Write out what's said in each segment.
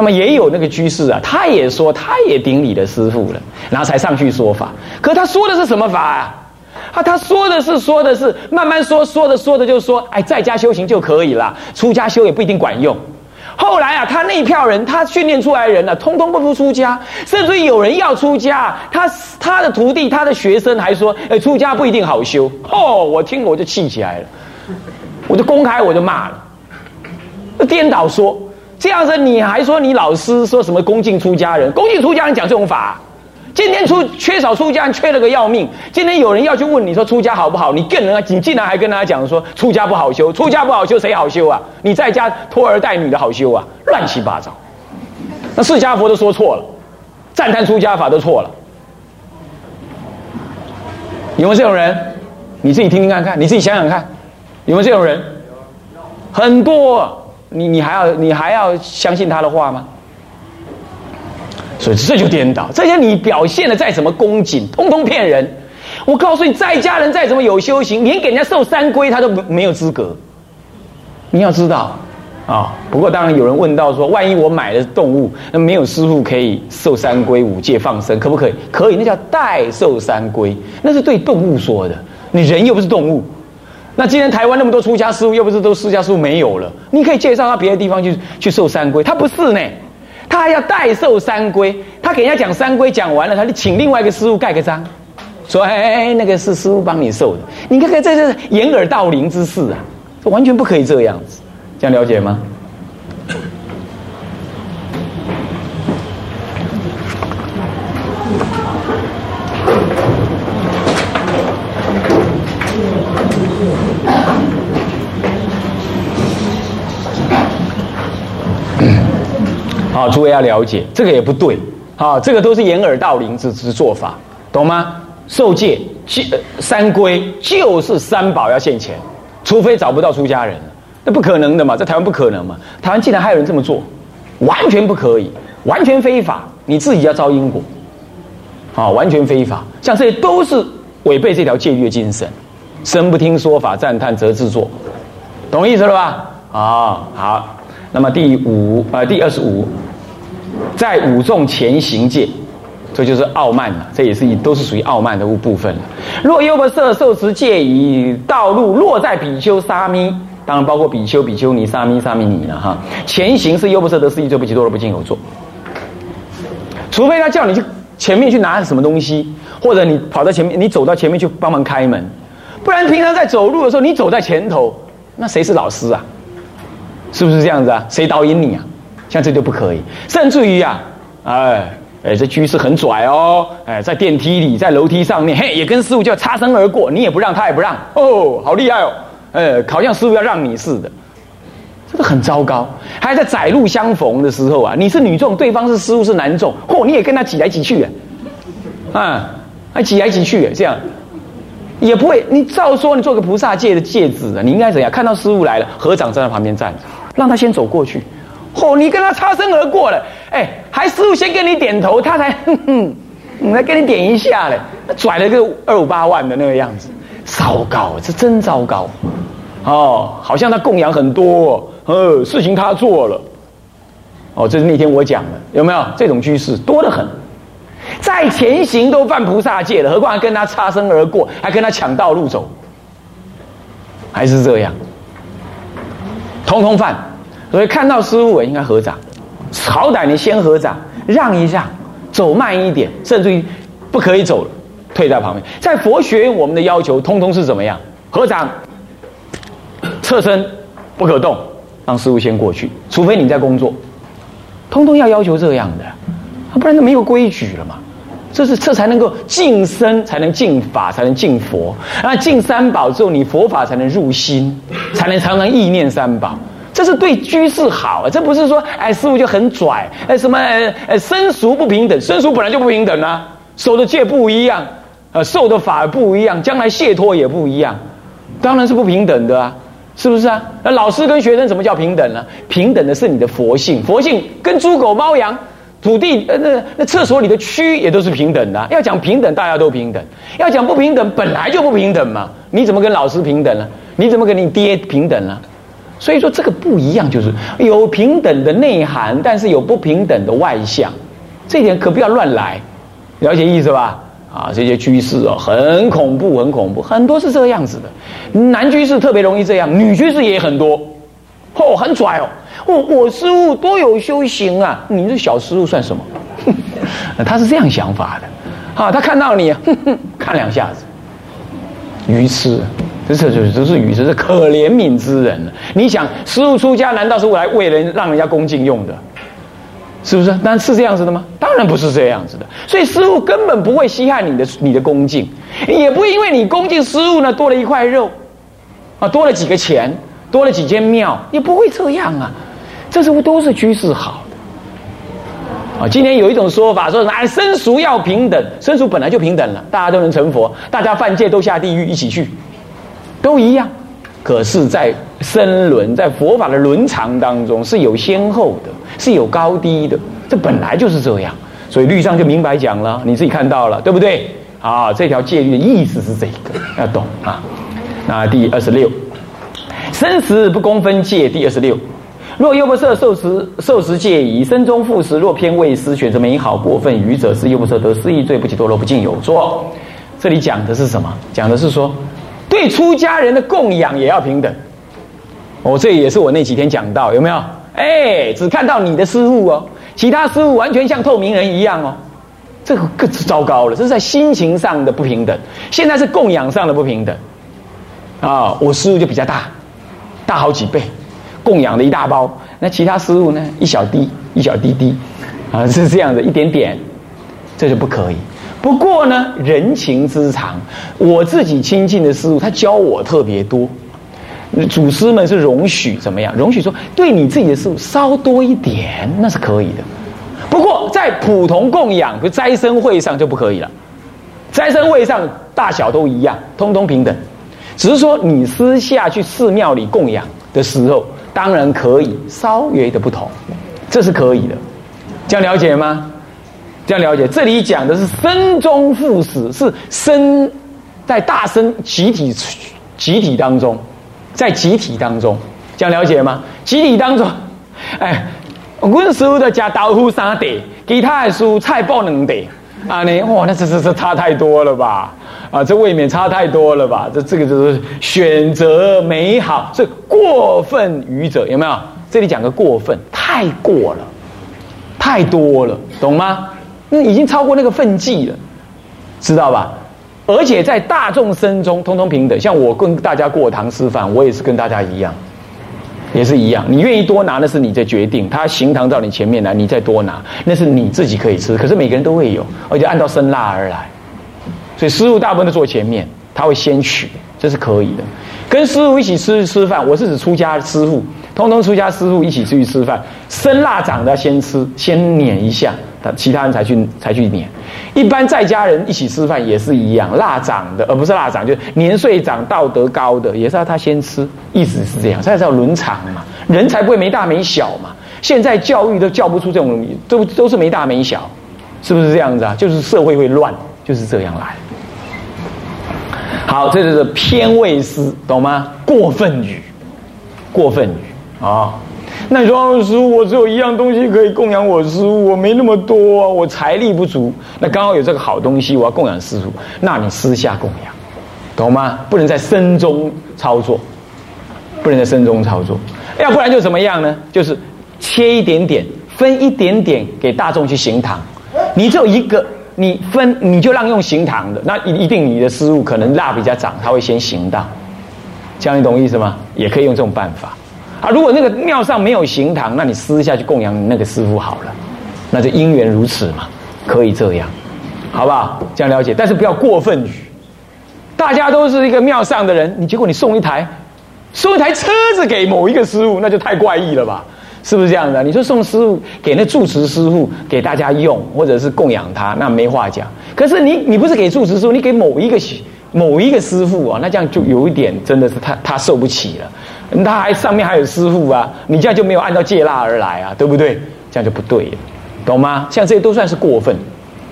那么也有那个居士啊，他也说，他也顶礼的师傅了，然后才上去说法。可他说的是什么法啊？啊，他说的是说的是慢慢说，说的说的就说，哎，在家修行就可以了，出家修也不一定管用。后来啊，他那一票人，他训练出来的人呢，通通不出家，甚至有人要出家，他他的徒弟、他的学生还说，哎，出家不一定好修。哦，我听我就气起来了，我就公开我就骂了，颠倒说。这样子你还说你老师说什么恭敬出家人？恭敬出家人讲这种法，今天出缺少出家人缺了个要命。今天有人要去问你说出家好不好？你更能你竟然还跟大家讲说出家不好修，出家不好修谁好修啊？你在家拖儿带女的好修啊？乱七八糟。那释迦佛都说错了，赞叹出家法都错了。有没有这种人？你自己听听看看，你自己想想看，有没有这种人？很多。你你还要你还要相信他的话吗？所以这就颠倒，这些你表现的再怎么恭谨，通通骗人。我告诉你，在家人再怎么有修行，连给人家受三规他都没有资格。你要知道啊。不过当然有人问到说，万一我买了动物，那没有师傅可以受三规五戒放生，可不可以？可以，那叫代受三规，那是对动物说的。你人又不是动物。那今天台湾那么多出家师傅，又不是都出家师傅没有了？你可以介绍到别的地方去去受三规，他不是呢，他还要代受三规。他给人家讲三规讲完了，他就请另外一个师傅盖个章，说哎哎哎，那个是师傅帮你受的。你看看这是掩耳盗铃之事啊，这完全不可以这样子，这样了解吗？好，诸位要了解，这个也不对，好，这个都是掩耳盗铃之之做法，懂吗？受戒就三规就是三宝要现钱，除非找不到出家人，那不可能的嘛，在台湾不可能嘛。台湾竟然还有人这么做，完全不可以，完全非法，你自己要招因果，好，完全非法，像这些都是违背这条戒律的精神，生不听说法，赞叹则自作，懂意思了吧？啊，好，那么第五呃第二十五。在五众前行界，这就是傲慢了，这也是都是属于傲慢的部分了。若优婆塞受持戒以道路落在比丘沙弥，当然包括比丘、比丘尼、沙弥、沙弥尼了哈。前行是优婆塞得四季做不起多罗不进有做，除非他叫你去前面去拿什么东西，或者你跑到前面，你走到前面去帮忙开门，不然平常在走路的时候你走在前头，那谁是老师啊？是不是这样子啊？谁导引你啊？像这就不可以，甚至于啊，哎哎，这居士很拽哦，哎，在电梯里，在楼梯上面，嘿，也跟师傅就要擦身而过，你也不让，他也不让，哦，好厉害哦，哎，好像师傅要让你似的，这个很糟糕。还在窄路相逢的时候啊，你是女众，对方是师傅是男众，嚯，你也跟他挤来挤去啊，还挤来挤去，这样也不会。你照说，你做个菩萨戒的戒指啊，你应该怎样？看到师傅来了，合掌在旁边站着，让他先走过去。哦！你跟他擦身而过了，哎，还师傅先跟你点头，他才哼哼，来跟你点一下嘞，拽了个二五八万的那个样子，糟糕，这真糟糕，哦，好像他供养很多，呃，事情他做了，哦，这是那天我讲的，有没有？这种居士多得很，在前行都犯菩萨戒了，何况还跟他擦身而过，还跟他抢道路走，还是这样，通通犯。所以看到师傅，应该合掌，好歹你先合掌，让一让，走慢一点，甚至于不可以走了，退在旁边。在佛学，我们的要求通通是怎么样？合掌，侧身，不可动，让师傅先过去，除非你在工作，通通要要求这样的，不然就没有规矩了嘛。这是这才能够净身，才能净法，才能净佛。那净三宝之后，你佛法才能入心，才能常常意念三宝。这是对居士好，这不是说哎师傅就很拽，哎什么哎生熟不平等，生熟本来就不平等啊，受的戒不一样，呃受的法不一样，将来解脱也不一样，当然是不平等的啊，是不是啊？那老师跟学生怎么叫平等呢？平等的是你的佛性，佛性跟猪狗猫羊、土地呃那那厕所里的蛆也都是平等的。要讲平等，大家都平等；要讲不平等，本来就不平等嘛。你怎么跟老师平等了？你怎么跟你爹平等了？所以说这个不一样，就是有平等的内涵，但是有不平等的外向，这点可不要乱来，了解意思吧？啊，这些居士哦，很恐怖，很恐怖，很多是这个样子的。男居士特别容易这样，女居士也很多，哦，很拽哦。我我师傅多有修行啊，你这小师傅算什么？他是这样想法的，啊，他看到你，哼哼，看两下子，愚痴。这就是这是愚痴，是可怜悯之人你想，师傅出家难道是为来为人让人家恭敬用的？是不是？但是这样子的吗？当然不是这样子的。所以师傅根本不会稀罕你的你的恭敬，也不因为你恭敬师傅呢多了一块肉，啊，多了几个钱，多了几间庙，也不会这样啊。这是不都是居士好的啊？今天有一种说法说什么，哎，生俗要平等，生俗本来就平等了，大家都能成佛，大家犯戒都下地狱一起去。都一样，可是，在生轮在佛法的伦常当中是有先后的，是有高低的，这本来就是这样。所以律上就明白讲了，你自己看到了，对不对？啊，这条戒律的意思是这个，要懂啊。那第二十六，生死不公分戒。第二十六，若优不摄受食受食戒矣，身中复食，若偏未思，选择美好过分愚者，是优不摄得失意罪，不起堕落，不敬有作。这里讲的是什么？讲的是说。对出家人的供养也要平等，哦，这也是我那几天讲到，有没有？哎，只看到你的师傅哦，其他师傅完全像透明人一样哦，这个更糟糕了，这是在心情上的不平等。现在是供养上的不平等，啊，我师傅就比较大，大好几倍，供养的一大包，那其他师傅呢，一小滴，一小滴滴，啊，是这样的，一点点，这就不可以。不过呢，人情之长，我自己亲近的师傅，他教我特别多。祖师们是容许怎么样？容许说对你自己的师傅稍多一点，那是可以的。不过在普通供养，比如斋生会上就不可以了。斋生会上大小都一样，通通平等。只是说你私下去寺庙里供养的时候，当然可以稍微的不同，这是可以的。这样了解吗？这样了解，这里讲的是生中赴死，是生在大生集体集体当中，在集体当中，这样了解吗？集体当中，哎，我师傅的家豆腐三碟，其他的蔬菜包两碟，啊，你哇，那这这这差太多了吧？啊，这未免差太多了吧？这这个就是选择美好，是过分愚者有没有？这里讲个过分，太过了，太多了，懂吗？那已经超过那个分际了，知道吧？而且在大众生中，通通平等。像我跟大家过堂吃饭，我也是跟大家一样，也是一样。你愿意多拿，那是你的决定。他行堂到你前面来，你再多拿，那是你自己可以吃。可是每个人都会有，而且按照生辣而来。所以师傅大部分都坐前面，他会先取，这是可以的。跟师傅一起吃吃饭，我是指出家师傅，通通出家师傅一起出去吃饭，生辣长的先吃，先碾一下。他其他人才去才去撵，一般在家人一起吃饭也是一样，腊长的而不是腊长，就是年岁长、道德高的，也是要他先吃，意思是这样，才叫伦常嘛，人才不会没大没小嘛。现在教育都教不出这种东西，都都是没大没小，是不是这样子啊？就是社会会乱，就是这样来。好，这就是偏位思，懂吗？过分语，过分语啊。那你说师傅，我只有一样东西可以供养我师傅，我没那么多啊，我财力不足。那刚好有这个好东西，我要供养师傅，那你私下供养，懂吗？不能在身中操作，不能在身中操作，要不然就怎么样呢？就是切一点点，分一点点给大众去行堂。你只有一个，你分你就让用行堂的，那一定你的师傅可能蜡比较长，他会先行到。这样你懂意思吗？也可以用这种办法。啊，如果那个庙上没有行堂，那你私下去供养那个师傅好了，那就因缘如此嘛，可以这样，好不好？这样了解，但是不要过分语。大家都是一个庙上的人，你结果你送一台，送一台车子给某一个师傅，那就太怪异了吧？是不是这样的？你说送师傅给那住持师傅给大家用，或者是供养他，那没话讲。可是你你不是给住持师傅，你给某一个某一个师傅啊，那这样就有一点真的是他他受不起了。他还上面还有师傅啊，你这样就没有按照戒腊而来啊，对不对？这样就不对了，懂吗？像这些都算是过分，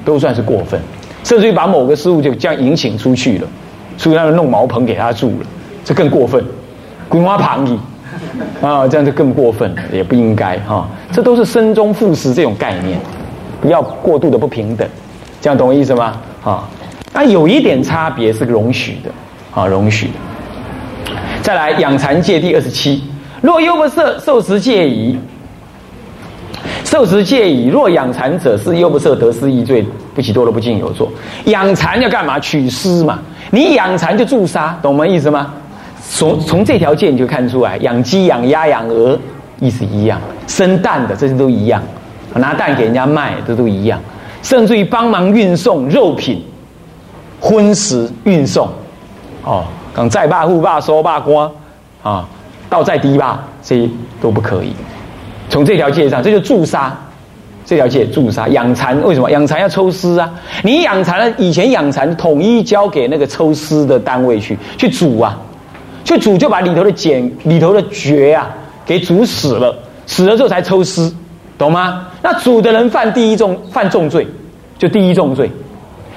都算是过分，甚至于把某个师傅就这样引请出去了，出去那弄茅棚给他住了，这更过分，鬼花旁里，啊，这样就更过分了，也不应该哈。这都是生中负死这种概念，不要过度的不平等，这样懂我意思吗？啊，那有一点差别是容许的，啊，容许的。再来养蚕戒第二十七，若优不色受食戒矣，受食戒矣。若养蚕者是优不色得失易罪，不起多了不敬有作。养蚕要干嘛？取丝嘛。你养蚕就助杀，懂我们意思吗？从从这条件你就看出来，养鸡、养鸭、养鹅意思一样，生蛋的这些都一样，拿蛋给人家卖，这都一样。甚至于帮忙运送肉品、荤食运送，哦。讲再霸、护霸、收霸、官啊，到再低霸，这些都不可以。从这条界上，这就助杀。这条界助杀养蚕，为什么养蚕要抽丝啊？你养蚕以前养蚕统一交给那个抽丝的单位去去煮啊，去煮就把里头的茧、里头的蕨啊给煮死了，死了之后才抽丝，懂吗？那煮的人犯第一重犯重罪，就第一重罪。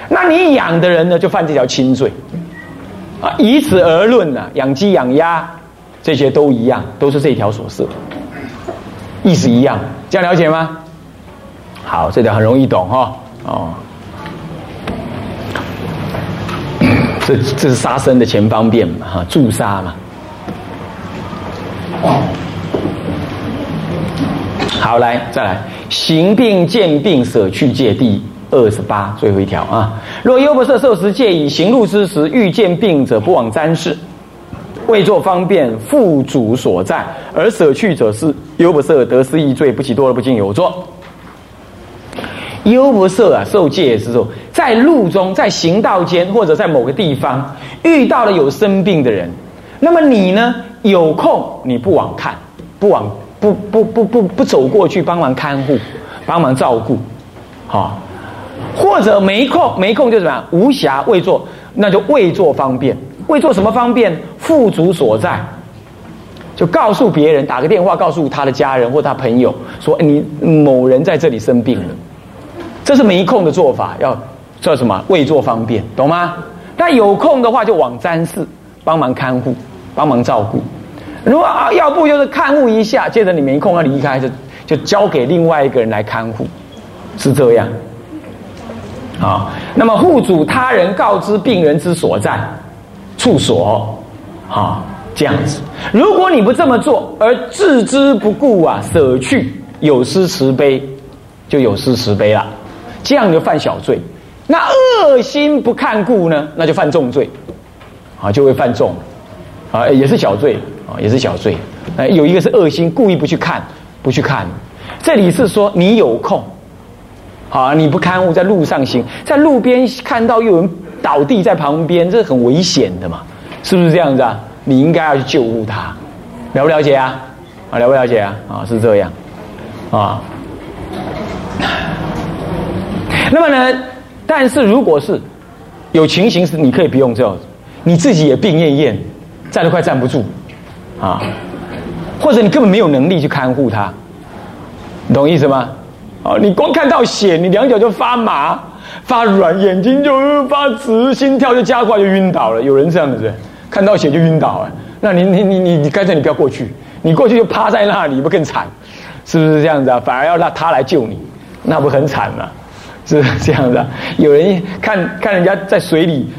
那你养的人呢，就犯这条轻罪。啊，以此而论呢，养鸡养鸭，这些都一样，都是这条所设，意思一样，这样了解吗？好，这条很容易懂哈。哦，这这是杀生的前方便嘛，哈，助杀嘛。好，来再来，行病见病舍去戒地。二十八，最后一条啊！若优不色受持戒以行路之时遇见病者，不往瞻视，为作方便，复主所在，而舍去者是优不色得失易罪，不起多而不敬有作。优不色啊，受戒之后，在路中，在行道间，或者在某个地方遇到了有生病的人，那么你呢，有空你不往看，不往不不不不不走过去帮忙看护，帮忙照顾，好。或者没空，没空就怎么样？无暇未做，那就未做方便。未做什么方便？富足所在，就告诉别人，打个电话告诉他的家人或他朋友，说你某人在这里生病了。这是没空的做法，要叫什么？未做方便，懂吗？但有空的话，就往瞻视，帮忙看护，帮忙照顾。如果要不就是看护一下，接着你没空要离开，就就交给另外一个人来看护，是这样。啊，那么护主他人告知病人之所在处所，啊，这样子。如果你不这么做，而置之不顾啊，舍去有失慈悲，就有失慈悲了，这样就犯小罪。那恶心不看顾呢，那就犯重罪，啊，就会犯重，啊，也是小罪，啊，也是小罪。呃，有一个是恶心，故意不去看，不去看。这里是说你有空。好，你不看护，在路上行，在路边看到有人倒地在旁边，这很危险的嘛，是不是这样子啊？你应该要去救护他，了不了解啊？啊，了不了解啊？啊，是这样，啊。那么呢？但是如果是有情形是，你可以不用这样子，你自己也病恹恹，站都快站不住，啊，或者你根本没有能力去看护他，你懂意思吗？啊，你光看到血，你两脚就发麻、发软，眼睛就发直，心跳就加快，就晕倒了。有人这样子，看到血就晕倒了。那你、你、你、你、你，干脆你不要过去，你过去就趴在那里，不更惨？是不是这样子啊？反而要让他来救你，那不很惨吗？是这样子啊。有人看看人家在水里。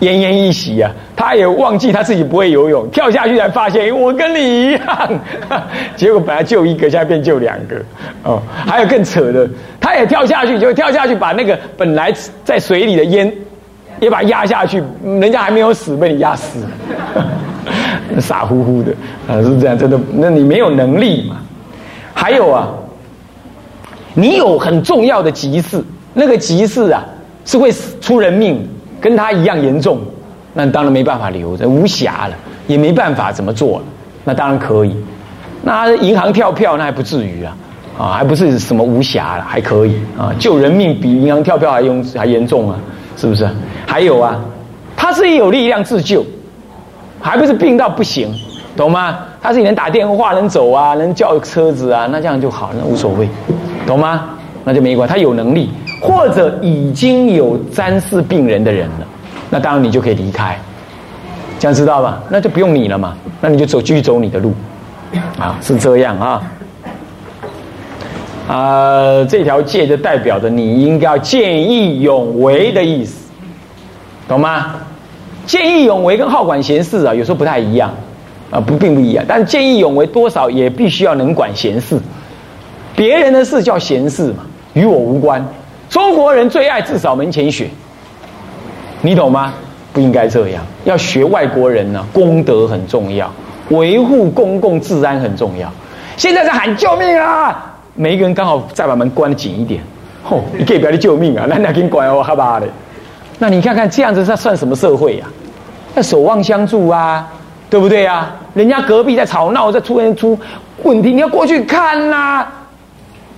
奄奄一息啊！他也忘记他自己不会游泳，跳下去才发现我跟你一样。结果本来救一个，现在变救两个。哦，还有更扯的，他也跳下去，就跳下去把那个本来在水里的烟也把压下去，人家还没有死，被你压死。傻乎乎的啊，是这样，真的？那你没有能力嘛？还有啊，你有很重要的急事，那个急事啊是会出人命。跟他一样严重，那当然没办法留着，无暇了，也没办法怎么做了。那当然可以，那银行跳票那还不至于啊，啊，还不是什么无暇了，还可以啊，救人命比银行跳票还用还严重啊，是不是？还有啊，他是有力量自救，还不是病到不行，懂吗？他是能打电话能走啊，能叫车子啊，那这样就好，那无所谓，懂吗？那就没关系，他有能力。或者已经有沾视病人的人了，那当然你就可以离开，这样知道吧？那就不用你了嘛，那你就走继续走你的路，啊，是这样啊。啊，这条戒就代表着你应该要见义勇为的意思，懂吗？见义勇为跟好管闲事啊，有时候不太一样，啊，不并不一样。但见义勇为多少也必须要能管闲事，别人的事叫闲事嘛，与我无关。中国人最爱自扫门前雪，你懂吗？不应该这样，要学外国人呢，功德很重要，维护公共治安很重要。现在在喊救命啊！每一个人刚好再把门关的紧一点，吼！你可以不要救命啊，那那给你关哦，好吧的。那你看看这样子，这算什么社会呀？那守望相助啊，对不对呀？人家隔壁在吵闹，在出现出问题，你要过去看呐。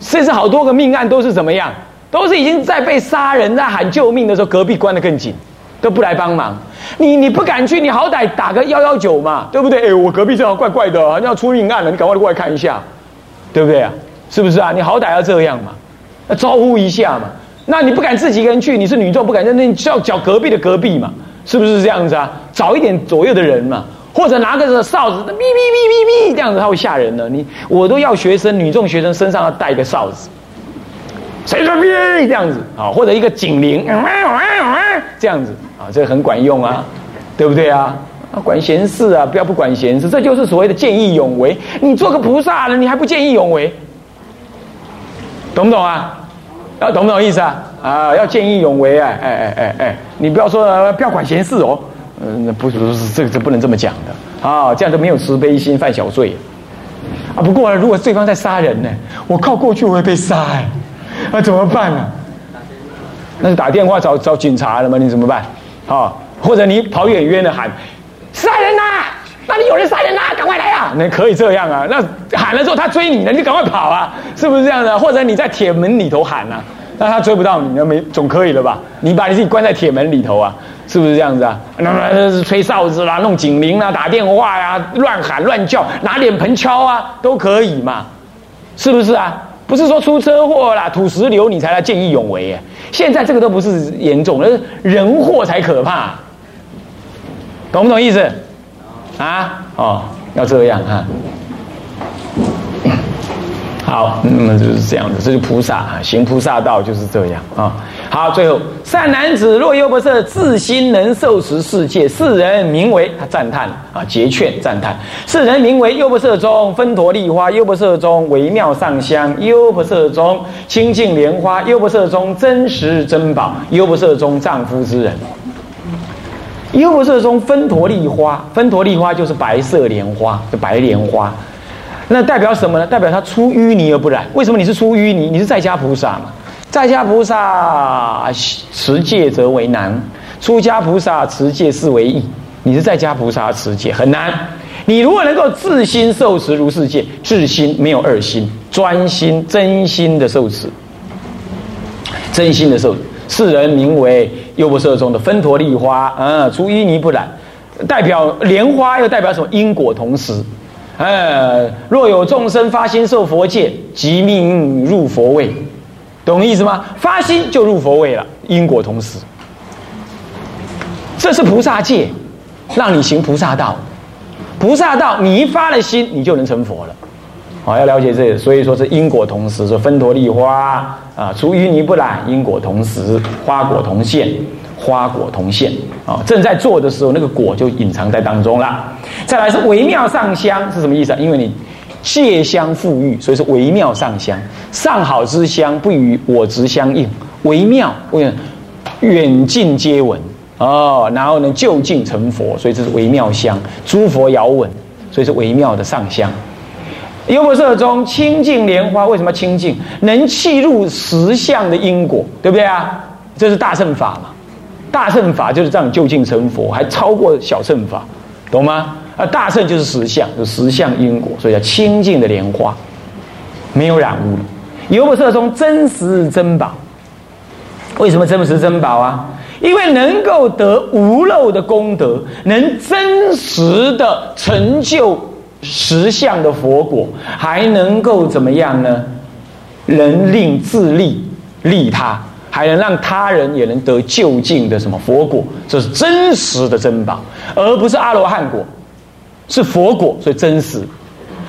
甚至好多个命案都是怎么样？都是已经在被杀人，在喊救命的时候，隔壁关的更紧，都不来帮忙。你你不敢去，你好歹打个幺幺九嘛，对不对？哎，我隔壁正好怪怪的，好像要出命案了，你赶快过来看一下，对不对啊？是不是啊？你好歹要这样嘛，招呼一下嘛。那你不敢自己一个人去，你是女众不敢，那你就要找隔壁的隔壁嘛，是不是这样子啊？找一点左右的人嘛，或者拿个哨子，哔哔哔哔哔，这样子他会吓人的。你我都要学生，女众学生身上要带一个哨子，谁说哔这样子啊？或者一个警铃，这样子啊，这个很管用啊，对不对啊？啊，管闲事啊，不要不管闲事，这就是所谓的见义勇为。你做个菩萨了，你还不见义勇为？懂不懂啊？要懂不懂意思啊？啊，要见义勇为啊！哎哎哎哎，你不要说不要管闲事哦。嗯，不是不是，这个这不能这么讲的啊！这样都没有慈悲心，犯小罪啊！不过如果对方在杀人呢，我靠过去我会被杀哎，那怎么办呢？那就打电话找找警察了吗？你怎么办？啊，或者你跑远远的喊杀人呐！那里有人杀人啦！赶快来啊！那可以这样啊。那喊了之后，他追你了，你赶快跑啊！是不是这样的？或者你在铁门里头喊啊，那他追不到你，那没总可以了吧？你把你自己关在铁门里头啊，是不是这样子啊？那么吹哨子啦，弄警铃啦，打电话呀，乱喊乱叫，拿脸盆敲啊，都可以嘛？是不是啊？不是说出车祸啦、土石流你才来见义勇为耶。现在这个都不是严重，而是人祸才可怕，懂不懂意思？啊，哦，要这样啊，好，那么就是这样子，这就菩萨啊，行菩萨道就是这样啊。好，最后善男子若优婆塞自心能受持世界，世人名为他赞叹啊，结劝赞叹，世人名为优婆塞中分陀利花，优婆塞中微妙上香，优婆塞中清净莲花，优婆塞中真实珍宝，优婆塞中丈夫之人。优婆塞中分陀利花，分陀利花就是白色莲花，就白莲花。那代表什么呢？代表他出淤泥而不染。为什么你是出淤泥？你是在家菩萨嘛？在家菩萨持戒则为难，出家菩萨持戒是为易。你是在家菩萨持戒很难。你如果能够自心受持如是戒，自心没有二心，专心真心的受持，真心的受持。世人名为优婆塞中的分陀利花，啊，出淤泥不染，代表莲花又代表什么？因果同时，呃，若有众生发心受佛戒，即命入佛位，懂意思吗？发心就入佛位了，因果同时，这是菩萨戒，让你行菩萨道，菩萨道你一发了心，你就能成佛了。好，要了解这个，所以说是因果同时，说分陀利花啊，出淤泥不染，因果同时，花果同现，花果同现啊，正在做的时候，那个果就隐藏在当中了。再来是微妙上香是什么意思啊？因为你借香馥郁，所以是微妙上香，上好之香不与我执相应，微妙，为远近皆闻哦，然后呢就近成佛，所以这是微妙香，诸佛遥闻，所以是微妙的上香。优婆塞中清净莲花为什么清净？能契入实相的因果，对不对啊？这是大乘法嘛？大乘法就是这样就近成佛，还超过小乘法，懂吗？啊，大乘就是实相，就实相因果，所以叫清净的莲花，没有染污。优婆塞中真实珍宝，为什么真实珍宝啊？因为能够得无漏的功德，能真实的成就。实相的佛果还能够怎么样呢？能令自利利他，还能让他人也能得就近的什么佛果，这是真实的珍宝，而不是阿罗汉果，是佛果，所以真实。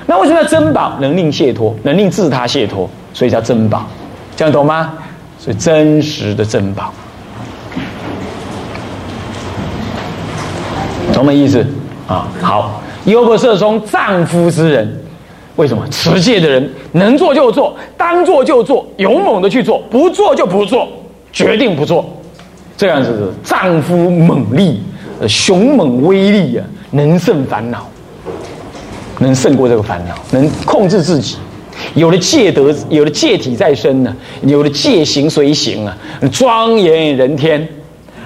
那为什么叫珍宝？能令解脱，能令自他解脱，所以叫珍宝，这样懂吗？所以真实的珍宝，懂没意思？啊，好，优婆塞中丈夫之人。为什么持戒的人能做就做，当做就做，勇猛的去做，不做就不做，决定不做，这样子丈夫猛力，雄猛威力啊，能胜烦恼，能胜过这个烦恼，能控制自己，有了戒德，有了戒体在身呢，有了戒行随行啊，庄严人天，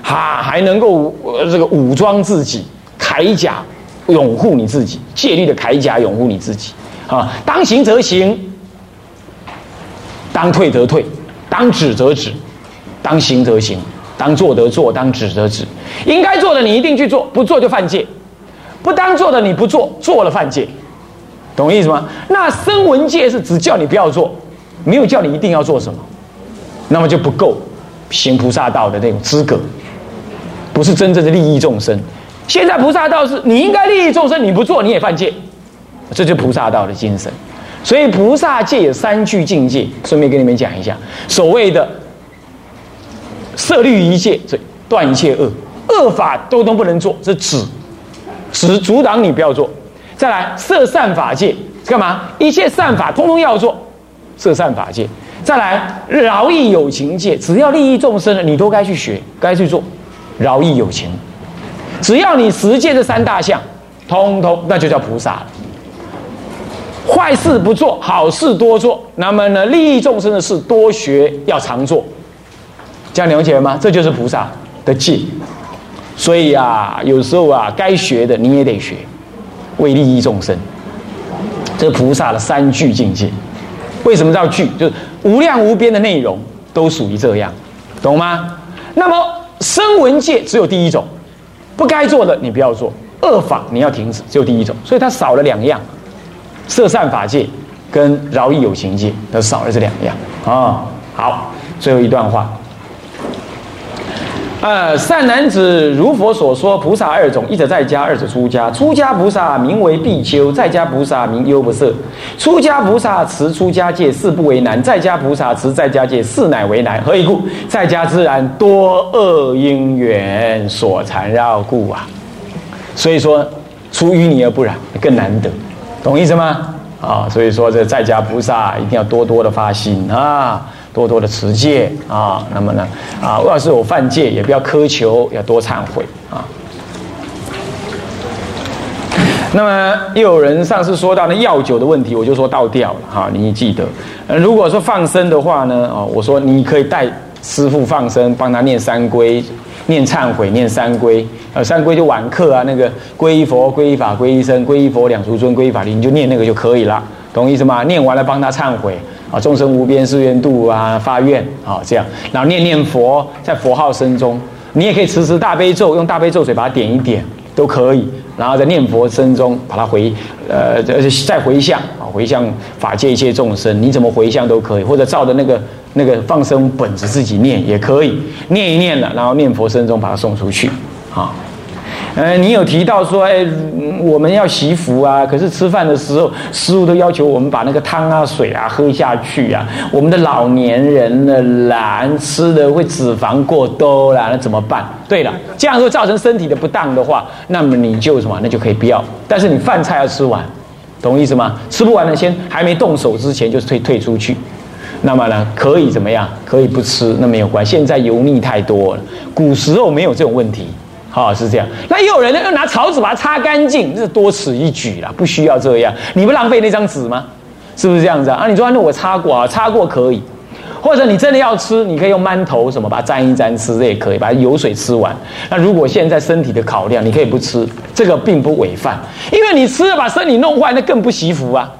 哈，还能够这个武装自己，铠甲拥护你自己，戒律的铠甲拥护你自己。啊，当行则行，当退则退，当止则止，当行则行，当做则做，当止则止。应该做的你一定去做，不做就犯戒；不当做的你不做，做了犯戒。懂意思吗？那声闻戒是只叫你不要做，没有叫你一定要做什么，那么就不够行菩萨道的那种资格，不是真正的利益众生。现在菩萨道是你应该利益众生，你不做你也犯戒。这就是菩萨道的精神，所以菩萨戒有三句境界，顺便跟你们讲一下。所谓的色律一戒，这断一切恶，恶法都都不能做，这止，止阻挡你不要做。再来色善法戒，干嘛？一切善法通通要做，色善法戒。再来饶益有情戒，只要利益众生的，你都该去学，该去做，饶益有情。只要你实践这三大项，通通那就叫菩萨了。坏事不做好事多做，那么呢，利益众生的事多学要常做，这样了解吗？这就是菩萨的戒。所以啊，有时候啊，该学的你也得学，为利益众生。这菩萨的三句境界，为什么叫句？就是无量无边的内容都属于这样，懂吗？那么声闻戒只有第一种，不该做的你不要做，恶法你要停止，只有第一种，所以它少了两样。色善法界跟饶益有情界都少了这两样啊。好，最后一段话。呃，善男子，如佛所说，菩萨二种，一者在家，二者出家。出家菩萨名为比丘，在家菩萨名优婆塞。出家菩萨持出家戒，事不为难；在家菩萨持在家戒，事乃为难。何以故？在家自然多恶因缘所缠绕故啊。所以说，出淤泥而不染，更难得。懂意思吗？啊，所以说这在家菩萨一定要多多的发心啊，多多的持戒啊。那么呢，啊，要是有犯戒，也不要苛求，要多忏悔啊。那么又有人上次说到那药酒的问题，我就说倒掉了哈，你记得。如果说放生的话呢，哦，我说你可以带师傅放生，帮他念三归。念忏悔，念三归，呃，三归就晚课啊，那个皈依佛、皈依法、皈依僧、皈依佛两足尊、皈依法力，你就念那个就可以了，懂意思吗？念完了帮他忏悔啊，众生无边誓愿度啊，发愿啊，这样，然后念念佛，在佛号声中，你也可以持持大悲咒，用大悲咒水把它点一点都可以，然后在念佛声中把它回，呃，再回向啊，回向法界一切众生，你怎么回向都可以，或者照着那个。那个放生本子自己念也可以，念一念了，然后念佛声中把它送出去，啊，呃，你有提到说，哎，我们要习福啊，可是吃饭的时候，师傅都要求我们把那个汤啊、水啊喝下去啊，我们的老年人呢懒，吃的会脂肪过多了，那怎么办？对了，这样会造成身体的不当的话，那么你就什么，那就可以不要，但是你饭菜要吃完，懂我意思吗？吃不完的先还没动手之前就退退出去。那么呢，可以怎么样？可以不吃，那没有关系。现在油腻太多了，古时候没有这种问题，好是这样。那也有人呢，要拿草纸把它擦干净，这是多此一举啦，不需要这样。你不浪费那张纸吗？是不是这样子啊？啊，你说那我擦过啊，擦过可以。或者你真的要吃，你可以用馒头什么把它沾一沾吃，这也可以，把油水吃完。那如果现在身体的考量，你可以不吃，这个并不违犯，因为你吃了把身体弄坏，那更不惜福啊。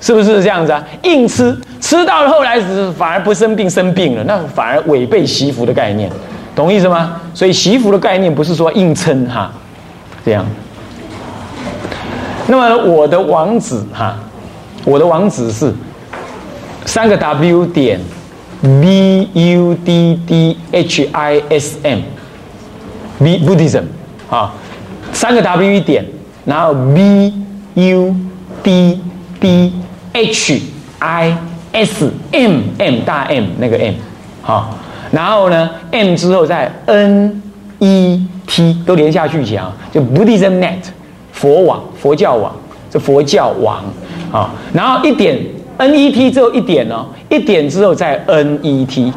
是不是这样子啊？硬吃吃到后来反而不生病生病了，那反而违背习福的概念，懂意思吗？所以习服的概念不是说硬撑哈，这样。那么我的网址哈，我的网址是三个 W 点 B U D D H I S M，B Buddhism 啊，三个 W 一点，然后 B U D D H I S M M 大 M 那个 M 好，然后呢 M 之后再 N E T 都连下去讲，就 Buddhism Net 佛网佛教网，这佛教网啊，然后一点。N E T 之后一点哦，一点之后再 N E T，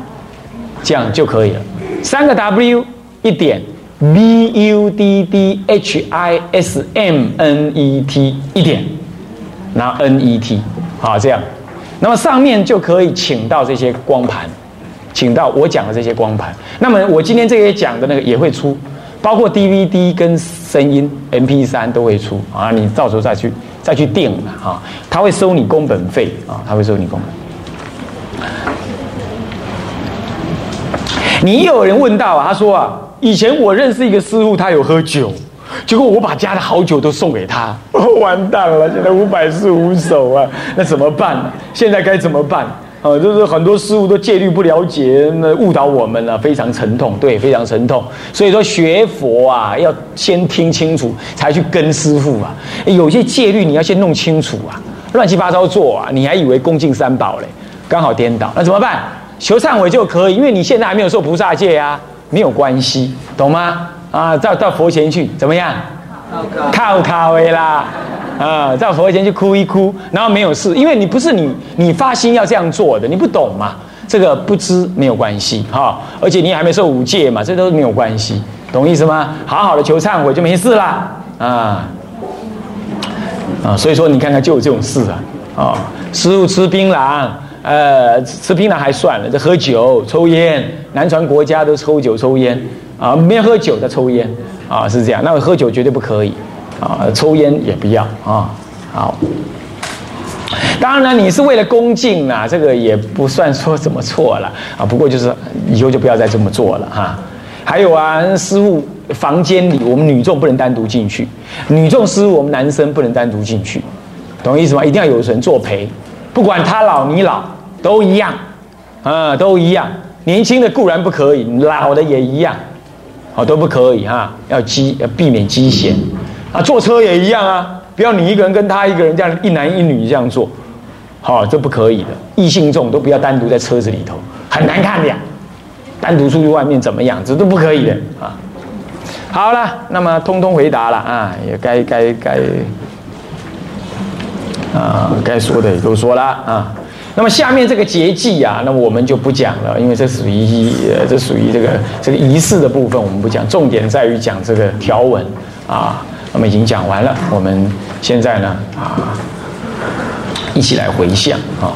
这样就可以了。三个 W 一点 B U D D H I S M N E T 一点，然后 N E T 好这样，那么上面就可以请到这些光盘，请到我讲的这些光盘。那么我今天这些讲的那个也会出，包括 D V D 跟声音 M P 三都会出啊，你到时候再去。再去订啊，他会收你工本费啊，他会收你工本。你有人问到啊，他说啊，以前我认识一个师傅，他有喝酒，结果我把家的好酒都送给他，完蛋了，现在五百四五手啊，那怎么办？现在该怎么办？啊，就是很多师傅都戒律不了解，那误导我们了，非常沉痛，对，非常沉痛。所以说学佛啊，要先听清楚，才去跟师傅啊。有些戒律你要先弄清楚啊，乱七八糟做啊，你还以为恭敬三宝嘞，刚好颠倒，那怎么办？求忏悔就可以，因为你现在还没有受菩萨戒啊，没有关系，懂吗？啊，到到佛前去，怎么样？靠靠位啦。啊，在佛前去哭一哭，然后没有事，因为你不是你，你发心要这样做的，你不懂嘛，这个不知没有关系哈，而且你还没受五戒嘛，这都没有关系，懂意思吗？好好的求忏悔就没事啦，啊啊，所以说你看看就有这种事啊，啊，师傅吃槟榔，呃，吃槟榔还算了，这喝酒抽烟，南传国家都抽酒抽烟啊，没有喝酒的抽烟啊，是这样，那喝酒绝对不可以。啊，抽烟也不要啊。好，当然你是为了恭敬啊，这个也不算说怎么错了啊。不过就是以后就不要再这么做了哈。还有啊，师傅房间里我们女众不能单独进去，女众师傅我们男生不能单独进去，懂意思吗？一定要有人作陪，不管他老你老都一样啊，都一样。年轻的固然不可以，老的也一样，好都不可以哈，要积要避免积嫌。啊，坐车也一样啊！不要你一个人跟他一个人这样一男一女这样坐，好，这不可以的。异性众都不要单独在车子里头，很难看的呀。单独出去外面怎么样，这都不可以的啊。好了，那么通通回答了啊，也该该该啊，该说的也都说了啊。那么下面这个节气啊，那么我们就不讲了，因为这属于呃，这属于这个这个仪式的部分，我们不讲。重点在于讲这个条文啊。那么已经讲完了，我们现在呢啊，一起来回向啊。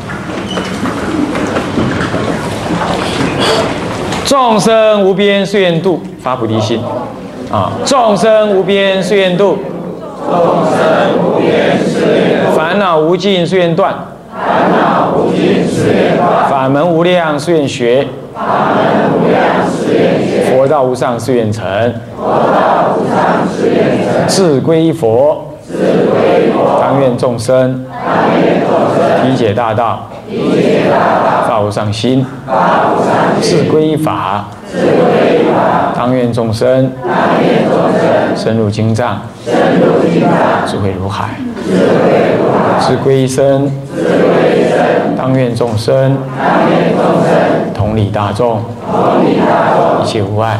众生无边誓愿度，发菩提心啊！众生无边誓愿度，众生无边誓愿度，烦恼无尽誓愿断，烦恼无尽誓愿断，法门无量誓愿学，法门无量誓愿学，佛道无上誓愿成，佛道无上誓愿成。自归佛，当愿众生，理解大道，发无上心；自归法，当愿众生，深入经藏，智慧如海；自归身，当愿众生，同理大众，一切无碍。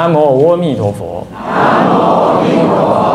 南无阿弥陀佛南无阿弥陀佛。